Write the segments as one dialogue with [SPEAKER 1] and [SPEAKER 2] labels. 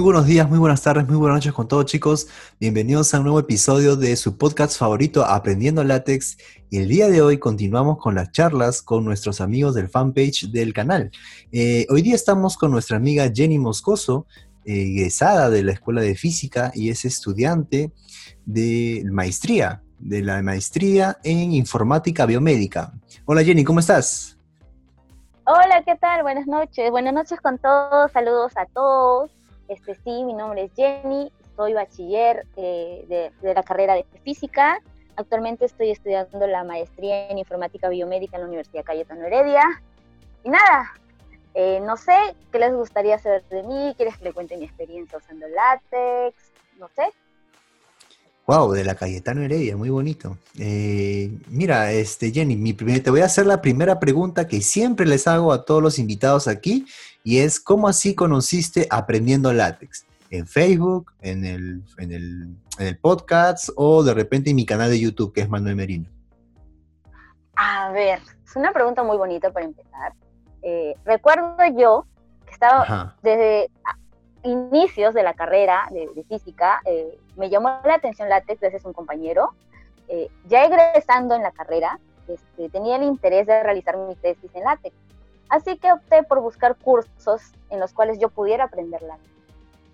[SPEAKER 1] Muy buenos días, muy buenas tardes, muy buenas noches con todos chicos. Bienvenidos a un nuevo episodio de su podcast favorito Aprendiendo Látex. Y el día de hoy continuamos con las charlas con nuestros amigos del fanpage del canal. Eh, hoy día estamos con nuestra amiga Jenny Moscoso, eh, egresada de la Escuela de Física y es estudiante de maestría, de la maestría en informática biomédica. Hola Jenny, ¿cómo estás?
[SPEAKER 2] Hola, ¿qué tal? Buenas noches. Buenas noches con todos. Saludos a todos. Este sí, mi nombre es Jenny. Soy bachiller eh, de, la carrera de física. Actualmente estoy estudiando la maestría en informática biomédica en la Universidad Cayetano Heredia. Y nada, eh, no sé qué les gustaría saber de mí. ¿Quieres que le cuente mi experiencia usando látex? No sé.
[SPEAKER 1] Wow, de la Cayetano Heredia, muy bonito. Eh, mira, este Jenny, mi te voy a hacer la primera pregunta que siempre les hago a todos los invitados aquí y es ¿cómo así conociste aprendiendo látex? ¿En Facebook, en el, en el, podcast o de repente en mi canal de YouTube que es Manuel Merino?
[SPEAKER 2] A ver, es una pregunta muy bonita para empezar. Eh, recuerdo yo que estaba desde inicios de la carrera de, física, eh, me llamó la atención látex gracias a un compañero. Eh, ya egresando en la carrera, este, tenía el interés de realizar mi tesis en látex. Así que opté por buscar cursos en los cuales yo pudiera aprender látex.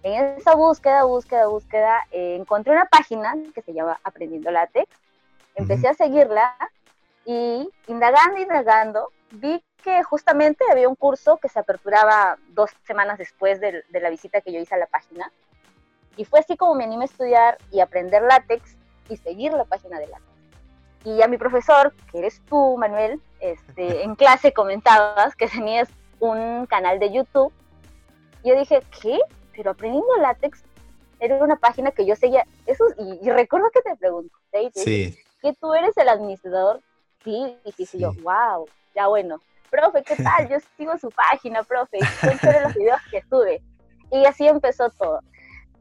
[SPEAKER 2] En esa búsqueda, búsqueda, búsqueda, eh, encontré una página que se llama Aprendiendo Látex. Empecé a seguirla y indagando, indagando, vi que justamente había un curso que se aperturaba dos semanas después de, la visita que yo hice a la página. Y fue así como me animé a estudiar y aprender látex y seguir la página de látex. Y a mi profesor, que eres tú, Manuel, este, en clase comentabas que tenías un canal de YouTube. Y yo dije, ¿qué? Pero aprendiendo látex era una página que yo seguía. Eso, y, recuerdo que te pregunté, sí. que tú eres el administrador. Sí, y sí, sí, yo, wow, ya bueno, profe, ¿qué tal? Yo sigo su página, profe, cuéntale los videos que. Y así empezó todo,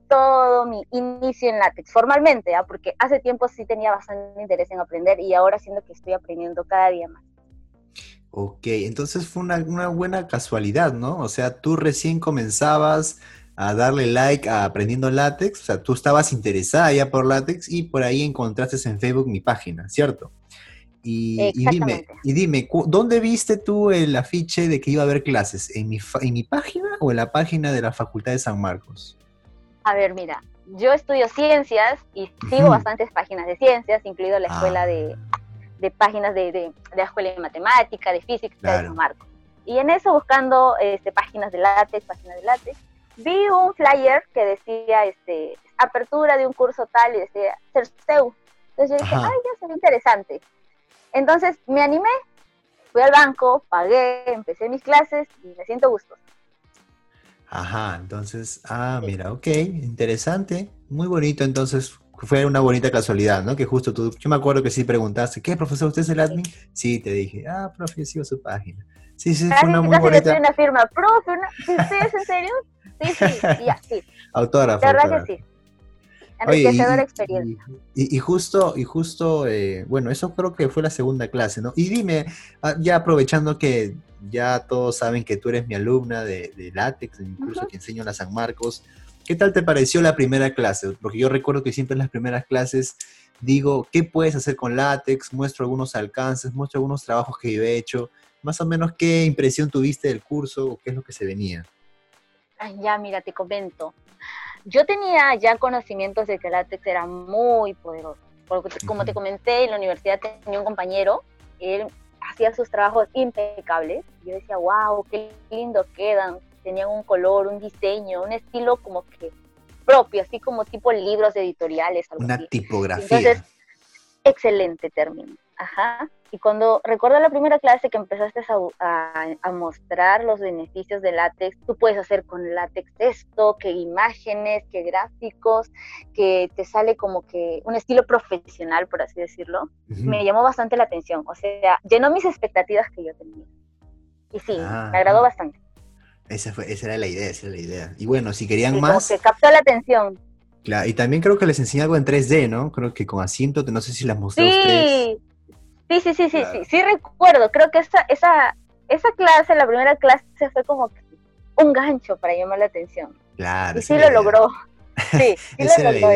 [SPEAKER 2] todo mi inicio en látex, formalmente, ¿ah? porque hace tiempo sí tenía bastante interés en aprender y ahora siento que estoy aprendiendo cada día más.
[SPEAKER 1] Ok, entonces fue una, una buena casualidad, ¿no? O sea, tú recién comenzabas a darle like a Aprendiendo Látex, o sea, tú estabas interesada ya por látex y por ahí encontraste en Facebook mi página, ¿cierto? Y, dime, y dime, ¿dónde viste tú el afiche de que iba a haber clases? ¿En mi, ¿En mi página o en la página de la Facultad de San Marcos?
[SPEAKER 2] A ver, mira, yo estudio ciencias y sigo bastantes páginas de ciencias, incluido la escuela de, ah. de, páginas de, de, la escuela de matemática, de física de San Marcos. Y en eso, buscando este, páginas de látex, páginas de látex, vi un flyer que decía este, apertura de un curso tal y decía CERCEU. Entonces yo dije, ay, ya se ve interesante. Entonces me animé, fui al banco, pagué, empecé mis clases y me siento gustoso.
[SPEAKER 1] Ajá, entonces, ah, mira, ok, interesante, muy bonito, entonces fue una bonita casualidad, ¿no? Que justo tú, yo me acuerdo que sí preguntaste, ¿qué, profesor, usted es el admin? Sí, te dije, ah, profe, sigo su página. Sí, sí, fue una muy bonita.
[SPEAKER 2] Una firma, profe, ¿sí, ¿es en serio? Sí, sí, ya, sí.
[SPEAKER 1] Autógrafo.
[SPEAKER 2] La verdad que sí enriquecedora experiencia.
[SPEAKER 1] Y, justo, y justo eh, bueno, eso creo que fue la segunda clase, ¿no? Y dime, ah, ya aprovechando que ya todos saben que tú eres mi alumna de, de látex, curso que enseño en la San Marcos, ¿qué tal te pareció la primera clase? Porque yo recuerdo que siempre en las primeras clases digo, ¿qué puedes hacer con látex? Muestro algunos alcances, muestro algunos trabajos que yo he hecho. Más o menos, ¿qué impresión tuviste del curso o qué es lo que se venía?
[SPEAKER 2] ya, mira, te comento yo tenía ya conocimientos de que el látex era muy poderoso. Porque, como te comenté, en la universidad tenía un compañero, él hacía sus trabajos impecables. Yo decía, wow, qué lindo quedan. Tenían un color, un diseño, un estilo como que propio, así como tipo libros editoriales.
[SPEAKER 1] Una tipografía. Entonces,
[SPEAKER 2] excelente término. Ajá. Y cuando recuerdo la primera clase que empezaste a, mostrar los beneficios de látex, tú puedes hacer con látex esto, que imágenes, que gráficos, que te sale como que un estilo profesional, por así decirlo, me llamó bastante la atención. O sea, llenó mis expectativas que yo tenía. Y sí, ah, me agradó bastante.
[SPEAKER 1] Esa, fue, esa era la idea, esa era la idea. Y bueno, si querían más...
[SPEAKER 2] que captó la atención.
[SPEAKER 1] Claro, y también creo que les enseñé algo en 3D, ¿no? Creo que con asiento, no sé si las mostré
[SPEAKER 2] sí. ustedes. Sí, sí, sí, sí, sí, sí recuerdo. Creo que esa, esa, esa clase, la primera clase fue como un gancho para llamar la atención.
[SPEAKER 1] Claro.
[SPEAKER 2] Y sí lo logró. Sí, sí lo logró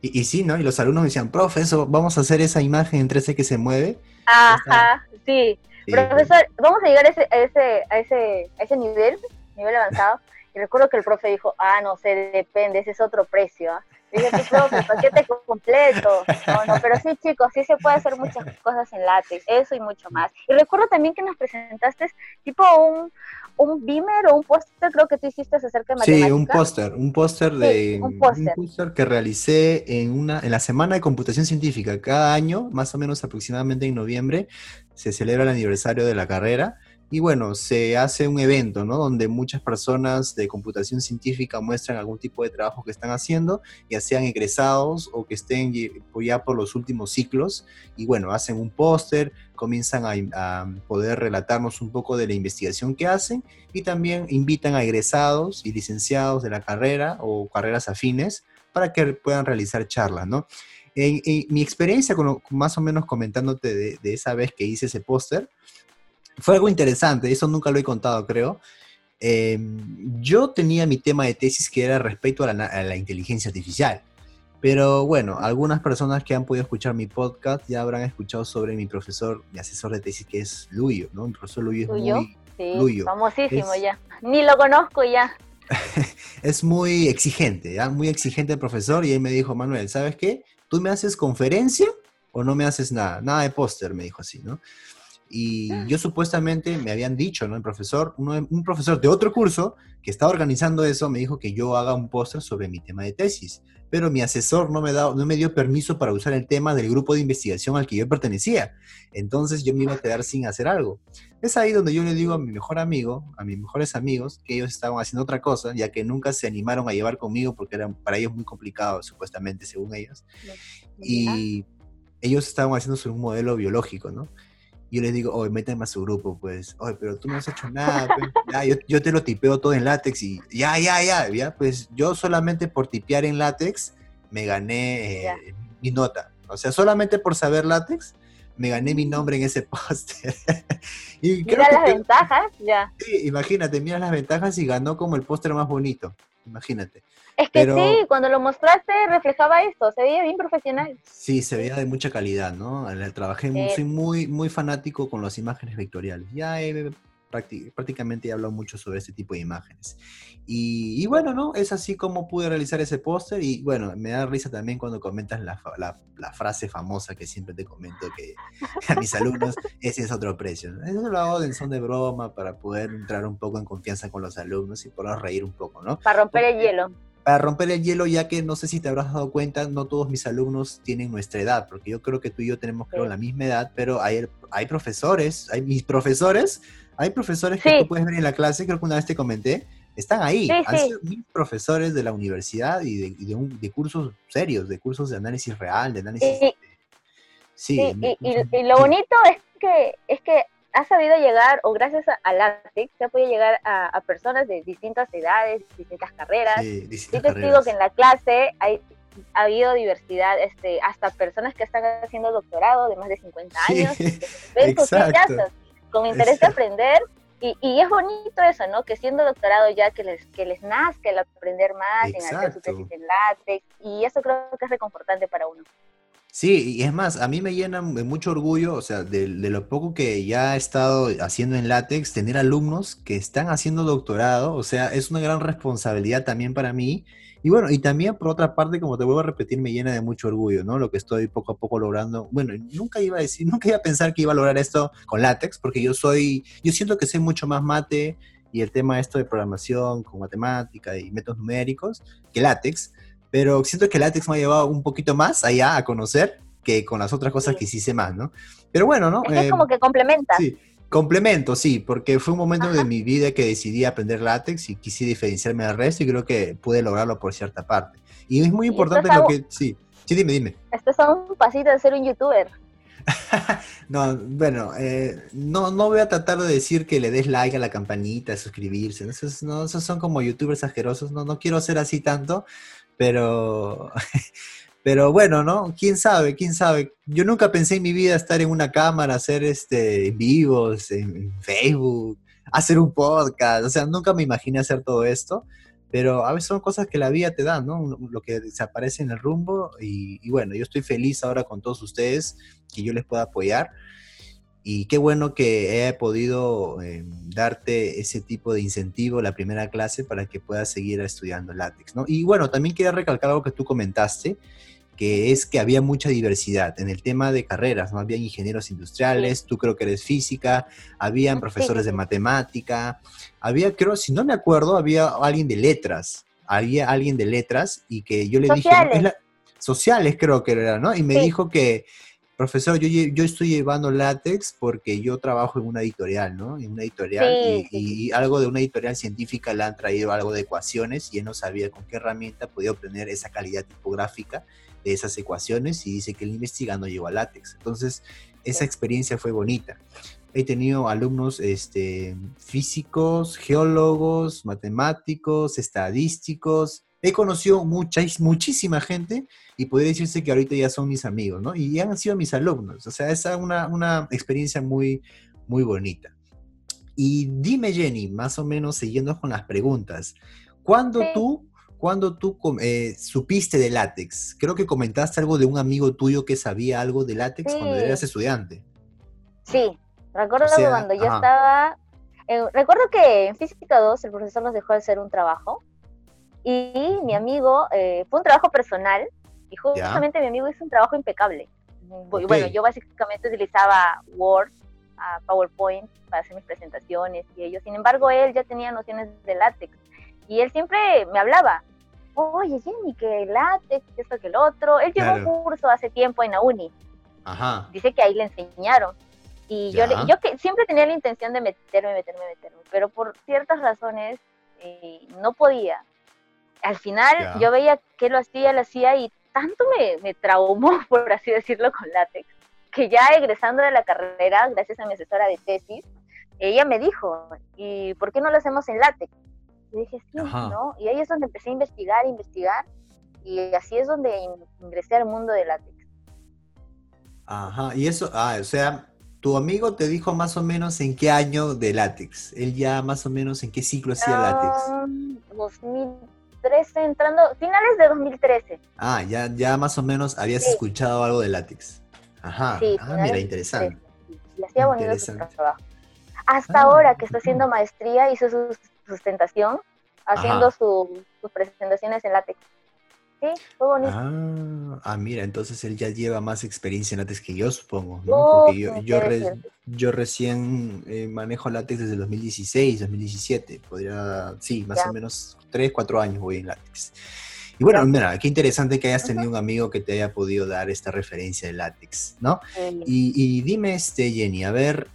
[SPEAKER 1] y, sí, ¿no? Y los alumnos decían, profe, eso, vamos a hacer esa imagen en 3D que se mueve.
[SPEAKER 2] Ajá, sí. Profesor, vamos a llegar a ese, a ese, a ese, a ese nivel, nivel avanzado. Y recuerdo que el profe dijo, ah, no sé, depende, ese es otro precio. ¿ah? Dije, profe, paquete completo. No, no, pero sí, chicos, sí se puede hacer muchas cosas en látex, eso y mucho más. Y recuerdo también que nos presentaste tipo un, un beamer o un póster, creo que tú hiciste acerca de matemáticas.
[SPEAKER 1] Sí, un póster, un póster de un póster que realicé en una en la semana de computación científica. Cada año, más o menos aproximadamente en noviembre, se celebra el aniversario de la carrera y bueno, se hace un evento, ¿no? Donde muchas personas de computación científica muestran algún tipo de trabajo que están haciendo, ya sean egresados o que estén ya por los últimos ciclos. Y bueno, hacen un póster, comienzan a, poder relatarnos un poco de la investigación que hacen y también invitan a egresados y licenciados de la carrera o carreras afines para que puedan realizar charlas, ¿no? Mi experiencia, más o menos comentándote de esa vez que hice ese póster, fue algo interesante, eso nunca lo he contado, creo. Em, yo tenía mi tema de tesis que era respecto a la, inteligencia artificial. Pero bueno, algunas personas que han podido escuchar mi podcast ya habrán escuchado sobre mi profesor, mi asesor de tesis, que es Luyo, ¿no? Mi profesor Luyo es muy...
[SPEAKER 2] Sí, famosísimo ya. Ni lo conozco ya.
[SPEAKER 1] es muy exigente, ¿ya? Muy exigente el profesor y él me dijo, Manuel, ¿sabes qué? ¿Tú me haces conferencia o no me haces nada? Nada de póster, me dijo así, ¿no? Y yo supuestamente me habían dicho, ¿no? El profesor, un profesor de otro curso que estaba organizando eso, me dijo que yo haga un póster sobre mi tema de tesis. Pero mi asesor no me, da, no me dio permiso para usar el tema del grupo de investigación al que yo pertenecía. Entonces yo me iba a quedar sin hacer algo. Es ahí donde yo le digo a mi mejor amigo, a mis mejores amigos, que ellos estaban haciendo otra cosa, ya que nunca se animaron a llevar conmigo porque era para ellos muy complicado, supuestamente, según ellos. Y ellos estaban haciendo sobre un modelo biológico, ¿no? Yo les digo, oye, méteme a su grupo, pues, oye, pero tú no has hecho nada, pues, ya, yo, te lo tipeo todo en látex y ya, ya, ya, ya, pues yo solamente por tipear en látex me gané eh, mi nota, o sea, solamente por saber látex me gané mi nombre en ese póster.
[SPEAKER 2] mira las ventajas, ya.
[SPEAKER 1] Sí, imagínate, mira las ventajas y ganó como el póster más bonito, imagínate.
[SPEAKER 2] Es que sí, cuando lo mostraste reflejaba esto, se veía bien profesional.
[SPEAKER 1] Sí, se veía de mucha calidad, ¿no? Trabajé, soy muy, muy fanático con las imágenes vectoriales. Ya he prácticamente he hablado mucho sobre este tipo de imágenes. Y, bueno, ¿no? Es así como pude realizar ese póster y bueno, me da risa también cuando comentas la, la, frase famosa que siempre te comento que a mis alumnos, ese es otro precio. Eso lo hago en son de broma para poder entrar un poco en confianza con los alumnos y poder reír un poco, ¿no?
[SPEAKER 2] Para romper el hielo
[SPEAKER 1] para romper el hielo, ya que no sé si te habrás dado cuenta, no todos mis alumnos tienen nuestra edad, porque yo creo que tú y yo tenemos, creo, la misma edad, pero hay, hay profesores, hay mis profesores, hay profesores que tú puedes ver en la clase, creo que una vez te comenté, están ahí, han sido mis profesores de la universidad y de, cursos serios, de cursos de análisis real, de análisis...
[SPEAKER 2] Sí, y, lo bonito es que, es que ha sabido llegar, o gracias a, LATEX, se ha podido llegar a, personas de distintas edades, distintas carreras. Sí, distintas Yo te digo que en la clase hay, ha habido diversidad, este, hasta personas que están haciendo doctorado de más de 50 años, ven con interés de aprender. Y, y, es bonito eso, ¿no? Que siendo doctorado ya que les, que les nazca el aprender más, en hacer su tesis en látex, y eso creo que es reconfortante para uno.
[SPEAKER 1] Sí, y es más, a mí me llena de mucho orgullo, o sea, de, lo poco que ya he estado haciendo en látex, tener alumnos que están haciendo doctorado, o sea, es una gran responsabilidad también para mí. Y bueno, y también por otra parte, como te vuelvo a repetir, me llena de mucho orgullo, ¿no? Lo que estoy poco a poco logrando. Bueno, nunca iba a decir, nunca iba a pensar que iba a lograr esto con látex, porque yo soy, yo siento que sé mucho más mate y el tema esto de programación con matemática y métodos numéricos que látex pero siento que látex me ha llevado un poquito más allá a conocer que con las otras cosas que sí sé más, ¿no? Pero bueno, ¿no?
[SPEAKER 2] Es, como que complementa.
[SPEAKER 1] Sí, complemento, sí, porque fue un momento de mi vida que decidí aprender látex y quise diferenciarme del resto y creo que pude lograrlo por cierta parte. Y es muy importante lo que... Sí, sí, dime, dime.
[SPEAKER 2] Esto es un pasito de ser un youtuber.
[SPEAKER 1] no, bueno, eh, no, no voy a tratar de decir que le des like a la campanita, suscribirse. Esos, no, esos son como youtubers asquerosos. No, no quiero ser así tanto, pero, pero bueno, ¿no? ¿Quién sabe? ¿Quién sabe? Yo nunca pensé en mi vida estar en una cámara, hacer este, vivos en, Facebook, hacer un podcast, o sea, nunca me imaginé hacer todo esto, pero a veces son cosas que la vida te da, ¿no? Lo que se aparece en el rumbo y, bueno, yo estoy feliz ahora con todos ustedes, que yo les pueda apoyar. Y qué bueno que he podido eh, darte ese tipo de incentivo la primera clase para que puedas seguir estudiando látex, ¿no? Y bueno, también quería recalcar algo que tú comentaste, que es que había mucha diversidad en el tema de carreras, ¿no? Había ingenieros industriales, tú creo que eres física, habían profesores de matemática, había, creo, si no me acuerdo, había alguien de letras, había alguien de letras y que yo le dije, sociales creo que era, ¿no? Y me dijo que, profesor, yo, yo estoy llevando látex porque yo trabajo en una editorial, ¿no? En una editorial y, y, algo de una editorial científica le han traído algo de ecuaciones y él no sabía con qué herramienta podía obtener esa calidad tipográfica de esas ecuaciones y dice que él investigando llegó a látex. Entonces, esa experiencia fue bonita. He tenido alumnos este, físicos, geólogos, matemáticos, estadísticos. He conocido mucha, muchísima gente y podría decirse que ahorita ya son mis amigos, ¿no? Y han sido mis alumnos. O sea, es una, una experiencia muy, muy bonita. Y dime, Jenny, más o menos siguiendo con las preguntas, ¿cuándo tú cuando tú eh, supiste de látex? Creo que comentaste algo de un amigo tuyo que sabía algo de látex cuando eras estudiante.
[SPEAKER 2] Sí, recuerdo cuando yo estaba... recuerdo que en Física 2 el profesor nos dejó de hacer un trabajo y mi amigo, eh, fue un trabajo personal y justamente mi amigo hizo un trabajo impecable. Bueno, yo básicamente utilizaba Word, PowerPoint para hacer mis presentaciones y ellos. Sin embargo, él ya tenía nociones de látex y él siempre me hablaba, oye Jenny, que látex, esto, que el otro. Él llevó un curso hace tiempo en la uni. Ajá. Dice que ahí le enseñaron. Y yo, yo que siempre tenía la intención de meterme, meterme, meterme, pero por ciertas razones eh, no podía. Al final yo veía que lo hacía, lo hacía y tanto me, me traumó, por así decirlo, con látex, que ya egresando de la carrera, gracias a mi asesora de tesis, ella me dijo, ¿y por qué no lo hacemos en látex? Y dije, sí, ¿no? Y ahí es donde empecé a investigar, investigar, y así es donde ingresé al mundo del látex.
[SPEAKER 1] Ajá, y eso, ah, o sea, tu amigo te dijo más o menos en qué año de látex, él ya más o menos en qué ciclo hacía látex.
[SPEAKER 2] 2013, entrando, finales de 2013.
[SPEAKER 1] Ah, ya, ya más o menos habías escuchado algo de látex. Ajá, sí, ah, mira, interesante.
[SPEAKER 2] Y hacía bonito su trabajo. Hasta ah. ahora que está haciendo maestría, hizo sus sustentación, haciendo sus presentaciones en látex. Sí, fue bonito.
[SPEAKER 1] Ah, ah, mira, entonces él ya lleva más experiencia en látex que yo, supongo, ¿no? Porque yo, yo, yo recién eh, manejo látex desde el 2016, 2017. Podría, sí, más o menos 3, 4 años voy en látex. Y bueno, mira, qué interesante que hayas tenido un amigo que te haya podido dar esta referencia de látex, ¿no? Y, dime, este, Jenny, a ver,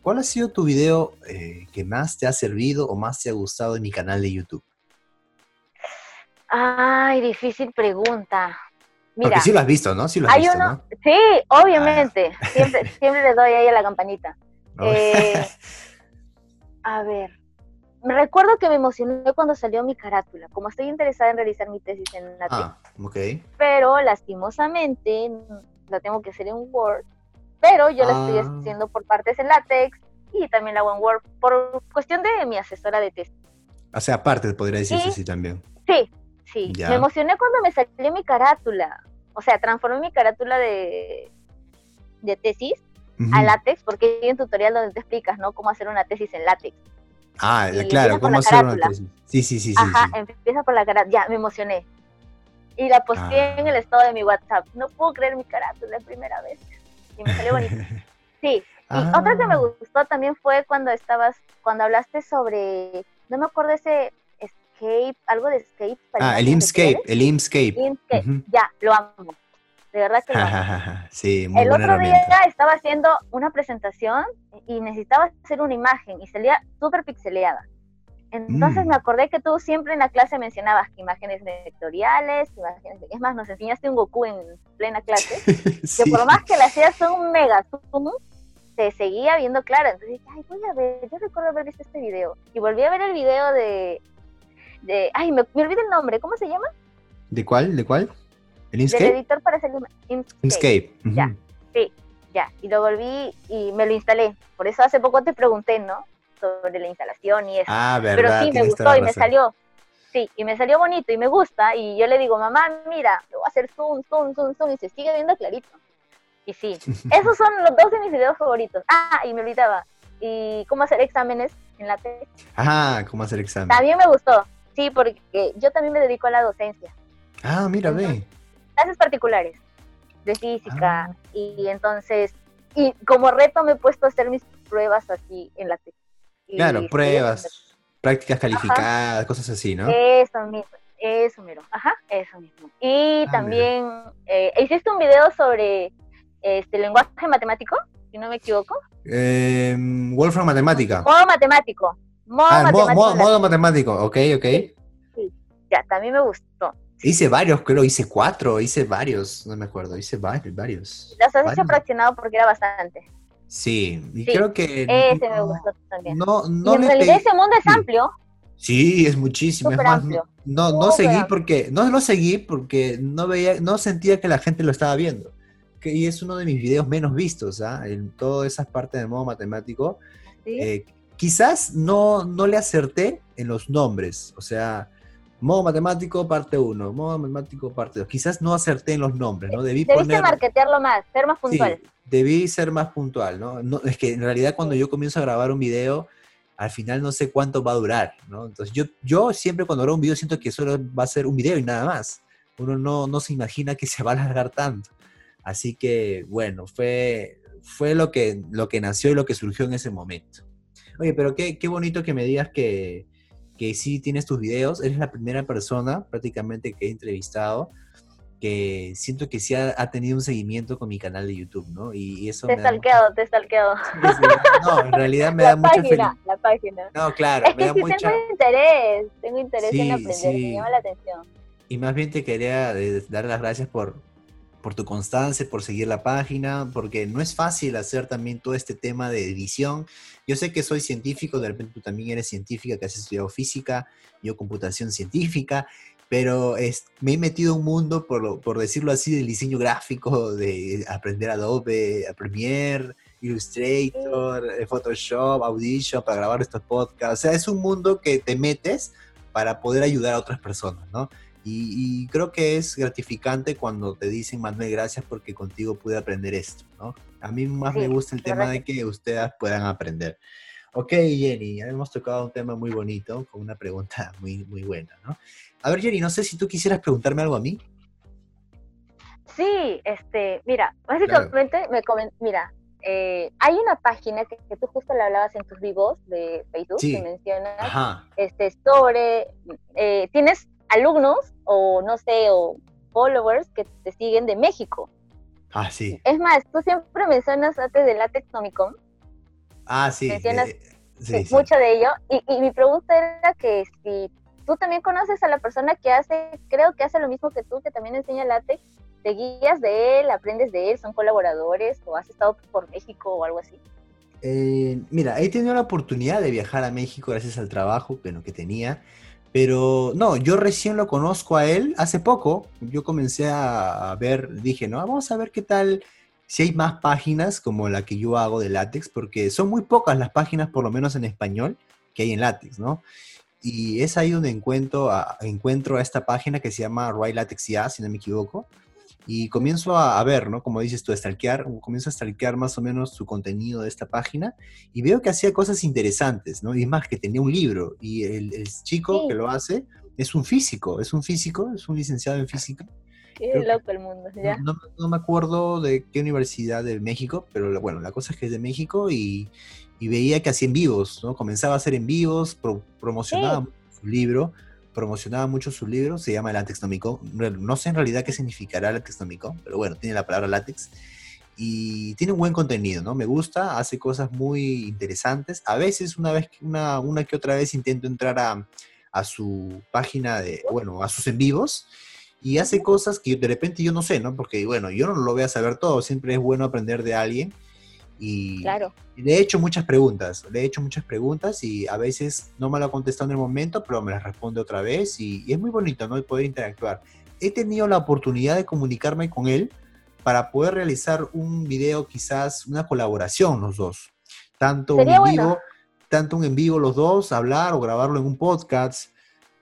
[SPEAKER 1] ¿cuál ha sido tu video eh, que más te ha servido o más te ha gustado en mi canal de YouTube?
[SPEAKER 2] Ay, difícil pregunta.
[SPEAKER 1] Mira, Porque sí lo has visto, ¿no? Sí lo has visto, ¿no?
[SPEAKER 2] Sí, obviamente. Ah. Siempre, siempre le doy ahí a la campanita. Eh, a ver, recuerdo que me emocioné cuando salió mi carátula, como estoy interesada en realizar mi tesis en látex. Ah, ok. Pero lastimosamente la tengo que hacer en Word, pero yo la estoy ah. haciendo por partes en látex y también la hago en Word por cuestión de mi asesora de tesis.
[SPEAKER 1] O sea, aparte podría decirse así también.
[SPEAKER 2] Sí, sí. Me emocioné cuando me salió mi carátula. O sea, transformé mi carátula de, de tesis a látex, porque hay un tutorial donde te explicas, ¿no? Cómo hacer una tesis en látex.
[SPEAKER 1] Ah, claro, ¿cómo hacer una tesis? Sí, sí, sí.
[SPEAKER 2] Ajá, empieza por la cara, ya, me emocioné. Y la posteé ah. en el estado de mi WhatsApp. No puedo creer mi carátula la primera vez. Y me salió bonito. Sí. Y otra que me ah. gustó también fue cuando estabas, cuando hablaste sobre, no me acuerdo ese escape, algo de escape.
[SPEAKER 1] Ah, el Inkscape, el Inkscape.
[SPEAKER 2] Ya, lo amo. De verdad que
[SPEAKER 1] sí, muy
[SPEAKER 2] El otro día estaba haciendo una presentación y necesitaba hacer una imagen y salía súper pixeleada. Entonces mm. me acordé que tú siempre en la clase mencionabas que imágenes vectoriales, imágenes... Es más, nos enseñaste un Goku en plena clase, que por más que le hacías un mega zoom, se seguía viendo claro. Entonces dije, ay, voy a ver, yo recuerdo haber visto este video. Y volví a ver el video de... de ay, me, me olvidé el nombre, ¿cómo se llama?
[SPEAKER 1] ¿De cuál? ¿De cuál?
[SPEAKER 2] ¿El Inkscape? Del editor para hacer Inkscape.
[SPEAKER 1] Inkscape.
[SPEAKER 2] Ya, sí, ya. Y lo volví y me lo instalé. Por eso hace poco te pregunté, ¿no? Sobre la instalación y eso.
[SPEAKER 1] Ah, verdad.
[SPEAKER 2] Pero sí, me gustó y me salió. Sí, y me salió bonito y me gusta. Y yo le digo, mamá, mira, lo voy a hacer zoom, zoom, zoom, zoom. Y se sigue viendo clarito. Y sí, esos son los dos de mis videos favoritos. Ah, y me olvidaba. ¿Y cómo hacer exámenes en la T?
[SPEAKER 1] Ajá, cómo hacer exámenes.
[SPEAKER 2] También me gustó. Sí, porque yo también me dedico a la docencia.
[SPEAKER 1] Ah, mira, ve.
[SPEAKER 2] Clases particulares de física. Ah. Y, entonces, y como reto me he puesto a hacer mis pruebas aquí en la T.
[SPEAKER 1] Claro, pruebas prácticas calificadas, cosas así, ¿no?
[SPEAKER 2] Eso mismo, eso miro, ajá, eso mismo. Y ah, también eh, hiciste un video sobre este lenguaje matemático, si no me equivoco.
[SPEAKER 1] Eh, Wolfram Matemática.
[SPEAKER 2] Modo matemático.
[SPEAKER 1] Modo ah, matemático. Modo, matemático, ok, ok.
[SPEAKER 2] Sí, ya, también me gustó.
[SPEAKER 1] Hice varios, creo, hice cuatro, hice varios, no me acuerdo, hice varios. varios
[SPEAKER 2] Los has hecho fraccionado porque era bastante.
[SPEAKER 1] Sí, y creo que...
[SPEAKER 2] Ese me gustó también.
[SPEAKER 1] No, no
[SPEAKER 2] y en realidad ese mundo es amplio.
[SPEAKER 1] Sí, es muchísimo. Es más, no, no, seguí porque, no lo seguí porque no veía, no sentía que la gente lo estaba viendo. Que, y es uno de mis videos menos vistos, ¿ah? En todas esas partes de modo matemático. Eh, quizás no, no le acerté en los nombres. O sea, Modo matemático, parte 1. Modo matemático, parte 2. Quizás no acerté en los nombres, ¿no?
[SPEAKER 2] Debí Debiste marketearlo más, ser más puntual.
[SPEAKER 1] Sí, debí ser más puntual, ¿no? ¿no? Es que en realidad cuando yo comienzo a grabar un video, al final no sé cuánto va a durar, ¿no? Entonces yo, yo siempre cuando grabo un video siento que solo va a ser un video y nada más. Uno no, no se imagina que se va a alargar tanto. Así que, bueno, fue, fue lo, que, lo que nació y lo que surgió en ese momento. Oye, pero qué, qué bonito que me digas que, que sí tienes tus videos, eres la primera persona prácticamente que he entrevistado que siento que sí ha, tenido un seguimiento con mi canal de YouTube, ¿no? Y, eso
[SPEAKER 2] te he stalkeado, te he stalkeado.
[SPEAKER 1] no, en realidad me da mucha
[SPEAKER 2] felicidad. La página,
[SPEAKER 1] No, claro,
[SPEAKER 2] es que sí tengo interés, tengo interés en aprender, me llama la atención.
[SPEAKER 1] Y más bien te quería dar las gracias por, por tu constancia, por seguir la página, porque no es fácil hacer también todo este tema de edición. Yo sé que soy científico, de repente tú también eres científica, que has estudiado física, yo computación científica, pero es, me he metido un mundo, por, por decirlo así, del diseño gráfico, de aprender Adobe, Premiere, Illustrator, eh, Photoshop, Audition para grabar estos podcasts. O sea, es un mundo que te metes para poder ayudar a otras personas, ¿no? Y, creo que es gratificante cuando te dicen, Manuel, gracias porque contigo pude aprender esto, ¿no? A mí más me gusta el tema de que ustedes puedan aprender. Ok, Jenny, hemos tocado un tema muy bonito con una pregunta muy, muy buena, ¿no? A ver, Jenny, no sé si tú quisieras preguntarme algo a mí.
[SPEAKER 2] Sí, este, mira, básicamente me mira, eh, hay una página que, tú justo le hablabas en tus vivos de Facebook, que mencionas, este, sobre, eh, tienes alumnos o no sé, o followers que te siguen de México.
[SPEAKER 1] Ah, sí.
[SPEAKER 2] Es más, tú siempre mencionas antes del Latex
[SPEAKER 1] Ah, sí.
[SPEAKER 2] Mencionas mucho de ello. Y, mi pregunta era que si tú también conoces a la persona que hace, creo que hace lo mismo que tú, que también enseña látex, te guías de él, aprendes de él, son colaboradores o has estado por México o algo así.
[SPEAKER 1] Eh, mira, he tenido la oportunidad de viajar a México gracias al trabajo bueno, que tenía. Pero no, yo recién lo conozco a él hace poco. Yo comencé a ver, dije, no, vamos a ver qué tal si hay más páginas como la que yo hago de látex, porque son muy pocas las páginas, por lo menos en español, que hay en látex, ¿no? Y es ahí donde encuentro a, encuentro esta página que se llama Roy Latex Ya, si no me equivoco. Y comienzo a, ver, ¿no? Como dices tú, a stalkear, comienzo a stalkear más o menos su contenido de esta página y veo que hacía cosas interesantes, ¿no? Y más, que tenía un libro y el, chico que lo hace es un físico, es un físico, es un licenciado en física.
[SPEAKER 2] Qué loco el mundo, ¿ya?
[SPEAKER 1] No, me acuerdo de qué universidad de México, pero bueno, la cosa es que es de México y, veía que hacía en vivos, ¿no? Comenzaba a hacer en vivos, promocionaba su libro promocionaba mucho su libro, se llama Látex Nómico. No sé en realidad qué significará Látex Nómico, pero bueno, tiene la palabra látex. Y tiene un buen contenido, ¿no? Me gusta, hace cosas muy interesantes. A veces, una vez, una, una que otra vez intento entrar a, a su página de, bueno, a sus en vivos y hace cosas que de repente yo no sé, ¿no? Porque, bueno, yo no lo voy a saber todo, siempre es bueno aprender de alguien y,
[SPEAKER 2] claro.
[SPEAKER 1] le he hecho muchas preguntas, le he hecho muchas preguntas y a veces no me lo ha contestado en el momento, pero me las responde otra vez y, es muy bonito, ¿no? poder interactuar. He tenido la oportunidad de comunicarme con él para poder realizar un video, quizás una colaboración los dos. Tanto un en vivo, tanto un en vivo los dos, hablar o grabarlo en un podcast.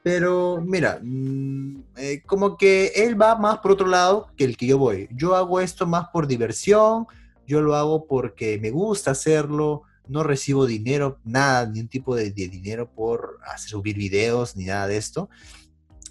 [SPEAKER 1] Pero mira, mm, eh, como que él va más por otro lado que el que yo voy. Yo hago esto más por diversión, yo lo hago porque me gusta hacerlo, no recibo dinero, nada, ni un tipo de, dinero por hacer, subir videos, ni nada de esto.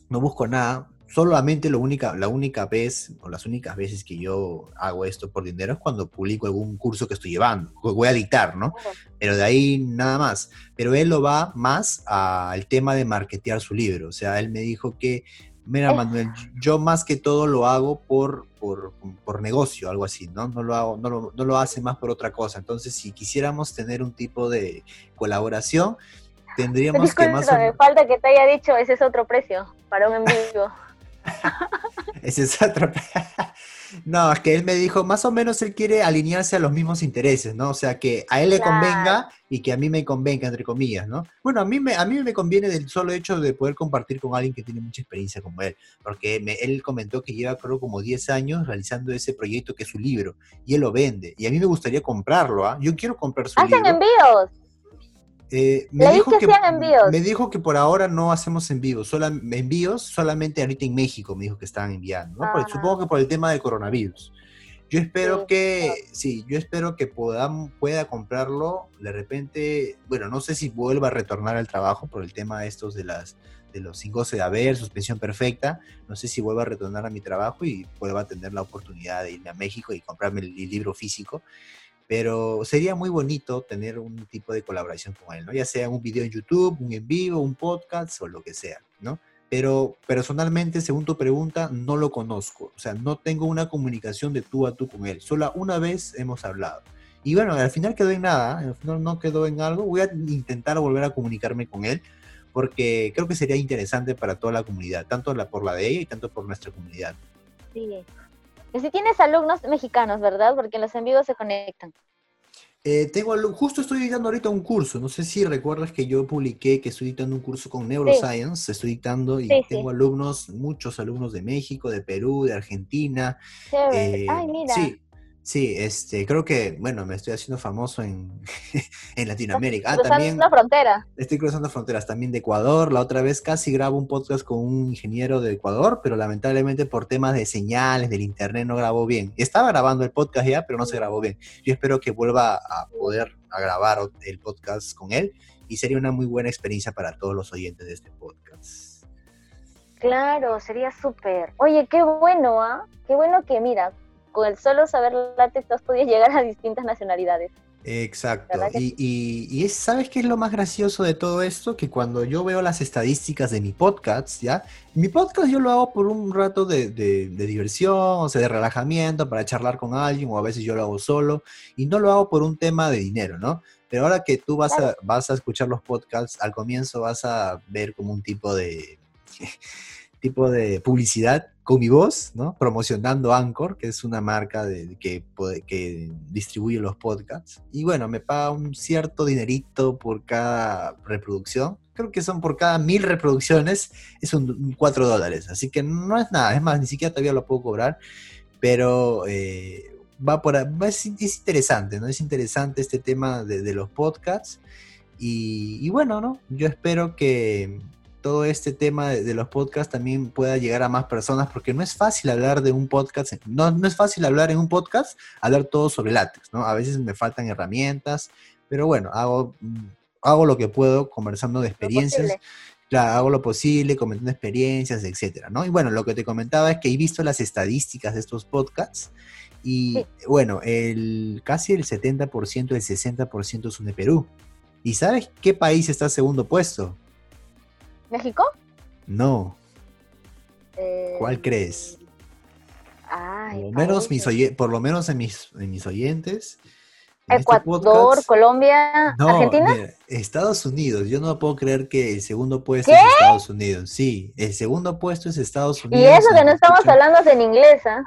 [SPEAKER 1] No busco nada, solamente lo única, la única vez o las únicas veces que yo hago esto por dinero es cuando publico algún curso que estoy llevando, voy a dictar, ¿no? Pero de ahí nada más. Pero él lo va más al tema de marketear su libro. O sea, él me dijo que, mira, Manuel, yo más que todo lo hago por, por, por negocio, algo así, ¿no? No lo, hago, no, lo, no lo hace más por otra cosa. Entonces, si quisiéramos tener un tipo de colaboración, tendríamos que más...
[SPEAKER 2] Me falta que te haya dicho, ese es otro precio para un envío.
[SPEAKER 1] Ese es no, es que él me dijo, más o menos él quiere alinearse a los mismos intereses, ¿no? O sea, que a él le convenga y que a mí me convenga, entre comillas, ¿no? Bueno, a mí, me, a mí me conviene del solo hecho de poder compartir con alguien que tiene mucha experiencia como él, porque él comentó que lleva, creo, como 10 años realizando ese proyecto que es su libro, y él lo vende, y a mí me gustaría comprarlo, ¿ah? Yo quiero comprar su
[SPEAKER 2] libro.
[SPEAKER 1] ¿Hacen
[SPEAKER 2] envíos?
[SPEAKER 1] Eh, me, dijo que, me dijo que por ahora no hacemos envíos, solo, envíos solamente ahorita en México me dijo que estaban enviando, ¿no? supongo que por el tema del coronavirus. Yo espero que, sí, yo espero que pueda comprarlo de repente, bueno, no sé si vuelva a retornar al trabajo por el tema de estos de las de los sin goce de haber, suspensión perfecta, no sé si vuelva a retornar a mi trabajo y vuelva a tener la oportunidad de irme a México y comprarme el libro físico pero sería muy bonito tener un tipo de colaboración con él, ¿no? Ya sea un video en YouTube, un en vivo, un podcast o lo que sea, ¿no? Pero personalmente, según tu pregunta, no lo conozco, o sea, no tengo una comunicación de tú a tú con él, solo una vez hemos hablado. Y bueno, al final quedó en nada, al final no quedó en algo, voy a intentar volver a comunicarme con él, porque creo que sería interesante para toda la comunidad, tanto por la de ella y tanto por nuestra comunidad.
[SPEAKER 2] Sí, si tienes alumnos mexicanos, ¿verdad? Porque en los envíos se conectan.
[SPEAKER 1] Eh, tengo, justo estoy dictando ahorita un curso, no sé si recuerdas que yo publiqué que estoy dictando un curso con Neuroscience, estoy dictando y tengo alumnos, muchos alumnos de México, de Perú, de Argentina.
[SPEAKER 2] Eh, Ay, mira.
[SPEAKER 1] Sí, Sí, este, creo que, bueno, me estoy haciendo famoso en, en Latinoamérica. Ah,
[SPEAKER 2] cruzando
[SPEAKER 1] también.
[SPEAKER 2] frontera.
[SPEAKER 1] Estoy cruzando fronteras también de Ecuador. La otra vez casi grabo un podcast con un ingeniero de Ecuador, pero lamentablemente por temas de señales del internet no grabó bien. Estaba grabando el podcast ya, pero no se grabó bien. Yo espero que vuelva a poder a grabar el podcast con él y sería una muy buena experiencia para todos los oyentes de este podcast.
[SPEAKER 2] Claro, sería súper. Oye, qué bueno, ¿ah? Qué bueno que, mira, con el solo saber látex has podido llegar a distintas nacionalidades.
[SPEAKER 1] Exacto. Y, y, ¿sabes qué es lo más gracioso de todo esto? Que cuando yo veo las estadísticas de mi podcast, ¿ya? Mi podcast yo lo hago por un rato de, de, diversión, o sea, de relajamiento, para charlar con alguien, o a veces yo lo hago solo, y no lo hago por un tema de dinero, ¿no? Pero ahora que tú vas, a, vas a escuchar los podcasts, al comienzo vas a ver como un tipo de, tipo de publicidad con mi voz, ¿no? Promocionando Anchor, que es una marca de, que, que distribuye los podcasts. Y bueno, me paga un cierto dinerito por cada reproducción. Creo que son por cada mil reproducciones, es un 4 dólares. Así que no es nada, es más, ni siquiera todavía lo puedo cobrar. Pero eh, va por es, es, interesante, ¿no? Es interesante este tema de, los podcasts. Y, y bueno, ¿no? Yo espero que, todo este tema de, los podcasts también pueda llegar a más personas, porque no es fácil hablar de un podcast, no, no es fácil hablar en un podcast, hablar todo sobre látex, ¿no? A veces me faltan herramientas, pero bueno, hago, hago lo que puedo conversando de experiencias. Claro, hago lo posible, comentando experiencias, etcétera, ¿no? Y bueno, lo que te comentaba es que he visto las estadísticas de estos podcasts y bueno, el, casi el 70%, el 60% son de Perú. ¿Y sabes qué país está segundo puesto?
[SPEAKER 2] ¿México?
[SPEAKER 1] No. ¿Cuál eh, crees? por, lo menos mis por lo menos en mis, en mis oyentes.
[SPEAKER 2] Este Ecuador, Colombia, Argentina.
[SPEAKER 1] Estados Unidos. Yo no puedo creer que el segundo puesto es Estados Unidos. Sí, el segundo puesto es Estados Unidos.
[SPEAKER 2] Y eso que no estamos hablando en inglés, ¿ah?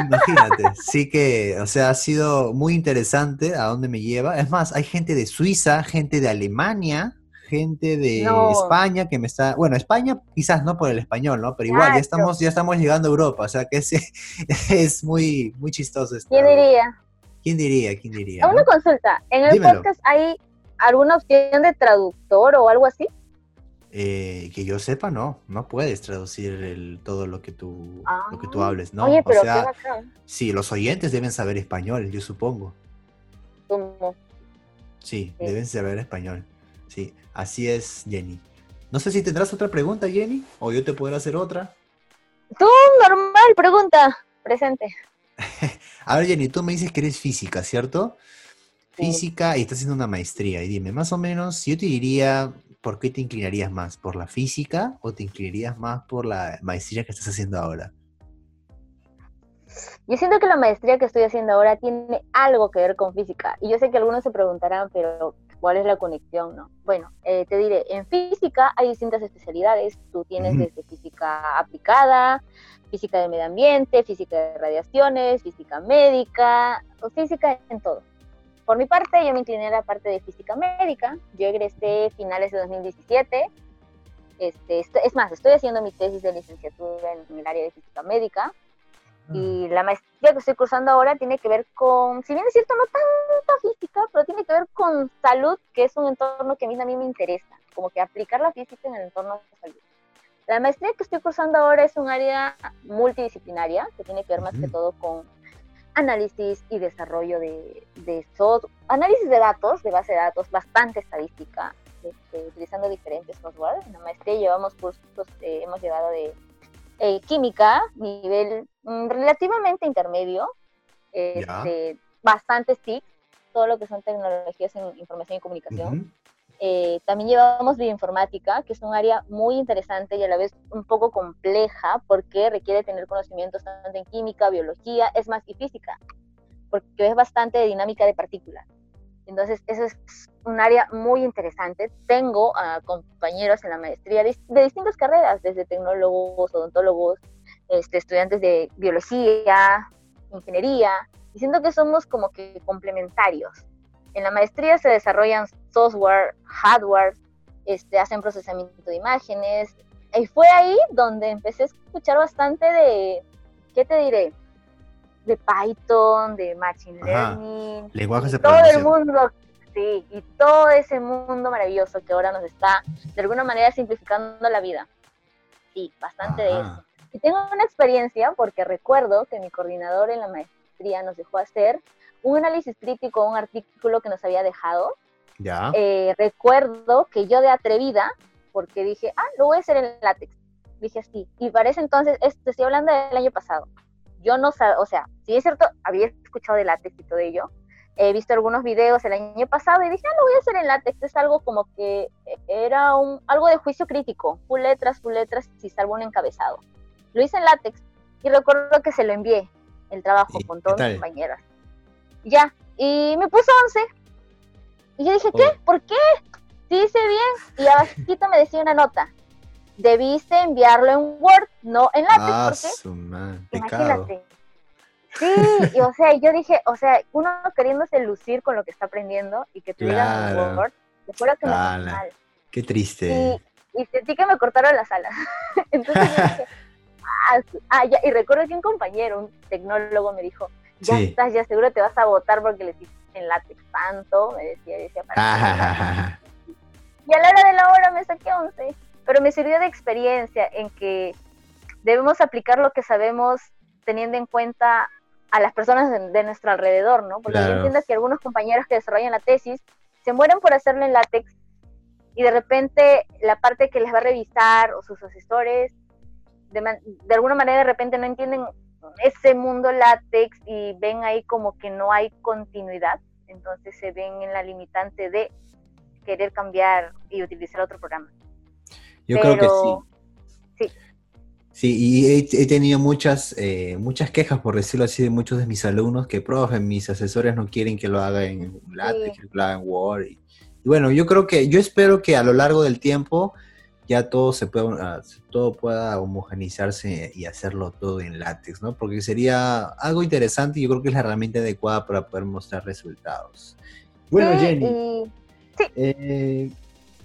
[SPEAKER 1] Imagínate. sí que, o sea, ha sido muy interesante a dónde me lleva. Es más, hay gente de Suiza, gente de Alemania, gente de España que me está, bueno, España quizás no por el español, ¿no? Pero igual, ya estamos, ya estamos llegando a Europa, o sea que es, es muy, muy chistoso esto.
[SPEAKER 2] ¿Quién diría?
[SPEAKER 1] ¿Quién diría? ¿Quién diría?
[SPEAKER 2] Una consulta, ¿en el podcast hay alguna opción de traductor o algo así?
[SPEAKER 1] Eh, que yo sepa, no, no puedes traducir el, todo lo que tú, lo que tú ah. hables, ¿no? o sea, sí, los oyentes deben saber español, yo supongo.
[SPEAKER 2] ¿Cómo?
[SPEAKER 1] Sí, deben saber español. Sí, así es, Jenny. No sé si tendrás otra pregunta, Jenny, o yo te puedo hacer otra.
[SPEAKER 2] Tú, normal, pregunta, presente.
[SPEAKER 1] A ver, Jenny, tú me dices que eres física, ¿cierto? Física y estás haciendo una maestría. Y dime, más o menos, yo te diría, ¿por qué te inclinarías más? ¿Por la física o te inclinarías más por la maestría que estás haciendo ahora?
[SPEAKER 2] Yo siento que la maestría que estoy haciendo ahora tiene algo que ver con física. Y yo sé que algunos se preguntarán, pero ¿cuál es la conexión? No? Bueno, eh, te diré, en física hay distintas especialidades. Tú tienes desde física aplicada, física de medio ambiente, física de radiaciones, física médica, o física en todo. Por mi parte, yo me incliné a la parte de física médica. Yo egresé finales de 2017. Este, es más, estoy haciendo mi tesis de licenciatura en el área de física médica. Y la maestría que estoy cursando ahora tiene que ver con, si bien es cierto, no tanta física, pero tiene que ver con salud, que es un entorno que a mí también me interesa, como que aplicar la física en el entorno de salud. La maestría que estoy cursando ahora es un área multidisciplinaria, que tiene que ver más que todo con análisis y desarrollo de, de análisis de datos, de base de datos, bastante estadística, este, utilizando diferentes software. En la maestría llevamos cursos, eh, hemos llevado de eh, química, nivel mm, relativamente intermedio, este, bastante TIC, todo lo que son tecnologías en información y comunicación. Eh, también llevamos bioinformática, que es un área muy interesante y a la vez un poco compleja porque requiere tener conocimientos tanto en química, biología, es más, y física, porque es bastante de dinámica de partículas. Entonces, eso es un área muy interesante. Tengo compañeros en la maestría de, distintas carreras, desde tecnólogos, odontólogos, este, estudiantes de biología, ingeniería, y siento que somos como que complementarios. En la maestría se desarrollan software, hardware, este, hacen procesamiento de imágenes, y fue ahí donde empecé a escuchar bastante de, ¿qué te diré? De Python, de Machine Learning.
[SPEAKER 1] Lenguajes de
[SPEAKER 2] Todo el mundo, sí, y todo ese mundo maravilloso que ahora nos está de alguna manera simplificando la vida. Sí, bastante de eso. Y tengo una experiencia porque recuerdo que mi coordinador en la maestría nos dejó hacer un análisis crítico, un artículo que nos había dejado.
[SPEAKER 1] Ya.
[SPEAKER 2] Eh, recuerdo que yo de atrevida, porque dije, ah, lo voy a hacer en látex. Dije así. Y parece entonces, esto, estoy hablando del año pasado yo no sabía, o sea, sí es cierto, había escuchado de látex y todo ello, he visto algunos videos el año pasado y dije, ah, lo voy a hacer en látex, es algo como que era un, algo de juicio crítico, full letras, full letras, si salvo un encabezado. Lo hice en látex y recuerdo que se lo envié, el trabajo, con todas mis compañeras. Ya, y me puso 11. Y yo dije, ¿qué? ¿Por qué? Sí hice bien. Y abajito me decía una nota debiste enviarlo en Word, no en látex. Ah,
[SPEAKER 1] porque, imagínate.
[SPEAKER 2] Sí, y, o sea, yo dije, o sea, uno queriéndose lucir con lo que está aprendiendo y que te digan en Word, después que me mal.
[SPEAKER 1] Qué triste.
[SPEAKER 2] Y, y, sentí que me cortaron las alas. Entonces dije, ah, ah, ya. y recuerdo que un compañero, un tecnólogo, me dijo, ya estás, ya seguro te vas a votar porque le hiciste en látex tanto, me decía, decía, para Y a la hora de la hora me saqué 11 pero me sirvió de experiencia en que debemos aplicar lo que sabemos teniendo en cuenta a las personas de, nuestro alrededor, ¿no? Porque yo entiendo que algunos compañeros que desarrollan la tesis se mueren por hacerlo en látex y de repente la parte que les va a revisar o sus asesores de, de alguna manera de repente no entienden ese mundo látex y ven ahí como que no hay continuidad, entonces se ven en la limitante de querer cambiar y utilizar otro programa.
[SPEAKER 1] Yo creo que sí. Sí. Sí, y he, tenido muchas, eh, muchas quejas, por decirlo así, de muchos de mis alumnos que, profe, mis asesores no quieren que lo haga en LaTeX, que lo haga en Word. Y, bueno, yo creo que, yo espero que a lo largo del tiempo ya todo se pueda, todo pueda homogenizarse y hacerlo todo en látex, ¿no? Porque sería algo interesante y yo creo que es la herramienta adecuada para poder mostrar resultados. Bueno, Jenny. Sí. Eh,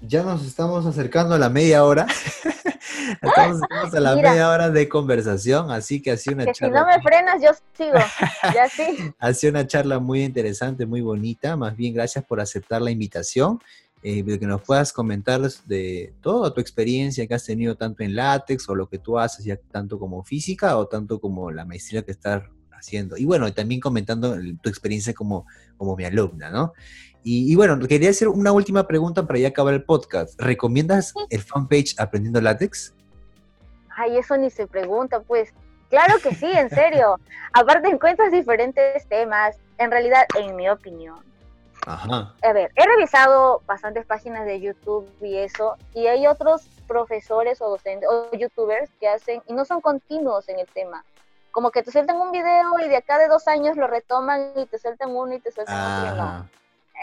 [SPEAKER 1] ya nos estamos acercando a la media hora. estamos, a la media hora de conversación, así que ha sido una charla.
[SPEAKER 2] Si no me frenas, yo sigo. Ya sí.
[SPEAKER 1] ha sido una charla muy interesante, muy bonita. Más bien, gracias por aceptar la invitación. eh, que nos puedas comentar de toda tu experiencia que has tenido tanto en látex o lo que tú haces ya tanto como física o tanto como la maestría que estás haciendo. Y bueno, también comentando tu experiencia como, como mi alumna, ¿no? Y, bueno, quería hacer una última pregunta para ya acabar el podcast. ¿Recomiendas el fanpage Aprendiendo Látex?
[SPEAKER 2] Ay, eso ni se pregunta, pues. Claro que sí, en serio. Aparte encuentras diferentes temas. En realidad, en mi opinión,
[SPEAKER 1] Ajá.
[SPEAKER 2] A ver, he revisado bastantes páginas de YouTube y eso, y hay otros profesores o docentes o youtubers que hacen, y no son continuos en el tema. Como que te sueltan un video y de acá de dos años lo retoman y te sueltan uno y te sueltan otro. No.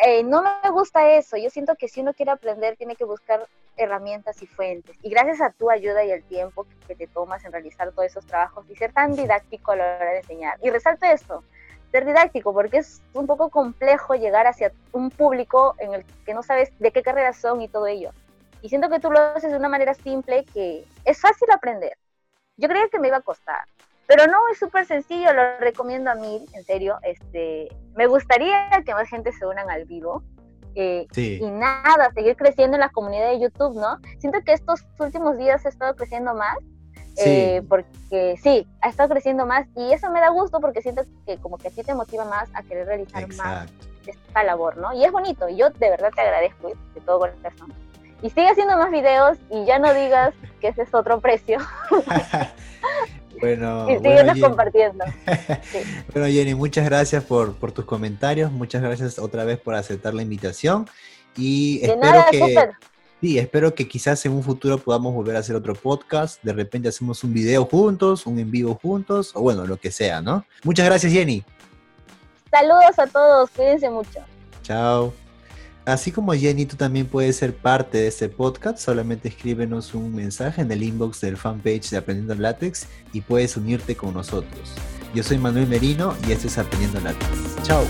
[SPEAKER 2] Eh, no me gusta eso. Yo siento que si uno quiere aprender, tiene que buscar herramientas y fuentes. Y gracias a tu ayuda y el tiempo que te tomas en realizar todos esos trabajos y ser tan didáctico a la hora de enseñar. Y resalto esto, ser didáctico, porque es un poco complejo llegar hacia un público en el que no sabes de qué carrera son y todo ello. Y siento que tú lo haces de una manera simple que es fácil aprender. Yo creía que me iba a costar, pero no, es súper sencillo, lo recomiendo a mí, en serio. Este, me gustaría que más gente se unan al vivo. Eh, y nada, seguir creciendo en la comunidad de YouTube, ¿no? Siento que estos últimos días he estado creciendo más eh, porque sí, ha estado creciendo más y eso me da gusto porque siento que como que a ti te motiva más a querer realizar más esta labor, ¿no? Y es bonito, y yo de verdad te agradezco de todo corazón. Y sigue haciendo más videos y ya no digas que ese es otro precio.
[SPEAKER 1] bueno,
[SPEAKER 2] y bueno, compartiendo.
[SPEAKER 1] Bueno, Jenny, muchas gracias por, por, tus comentarios, muchas gracias otra vez por aceptar la invitación y espero que... Sí, espero que quizás en un futuro podamos volver a hacer otro podcast. De repente hacemos un video juntos, un en vivo juntos, o bueno, lo que sea, ¿no? Muchas gracias, Jenny.
[SPEAKER 2] Saludos a todos, cuídense mucho.
[SPEAKER 1] Chao. Así como Jenny, tú también puedes ser parte de este podcast. Solamente escríbenos un mensaje en el inbox del fanpage de Aprendiendo Látex y puedes unirte con nosotros. Yo soy Manuel Merino y esto es Aprendiendo Látex. Chao.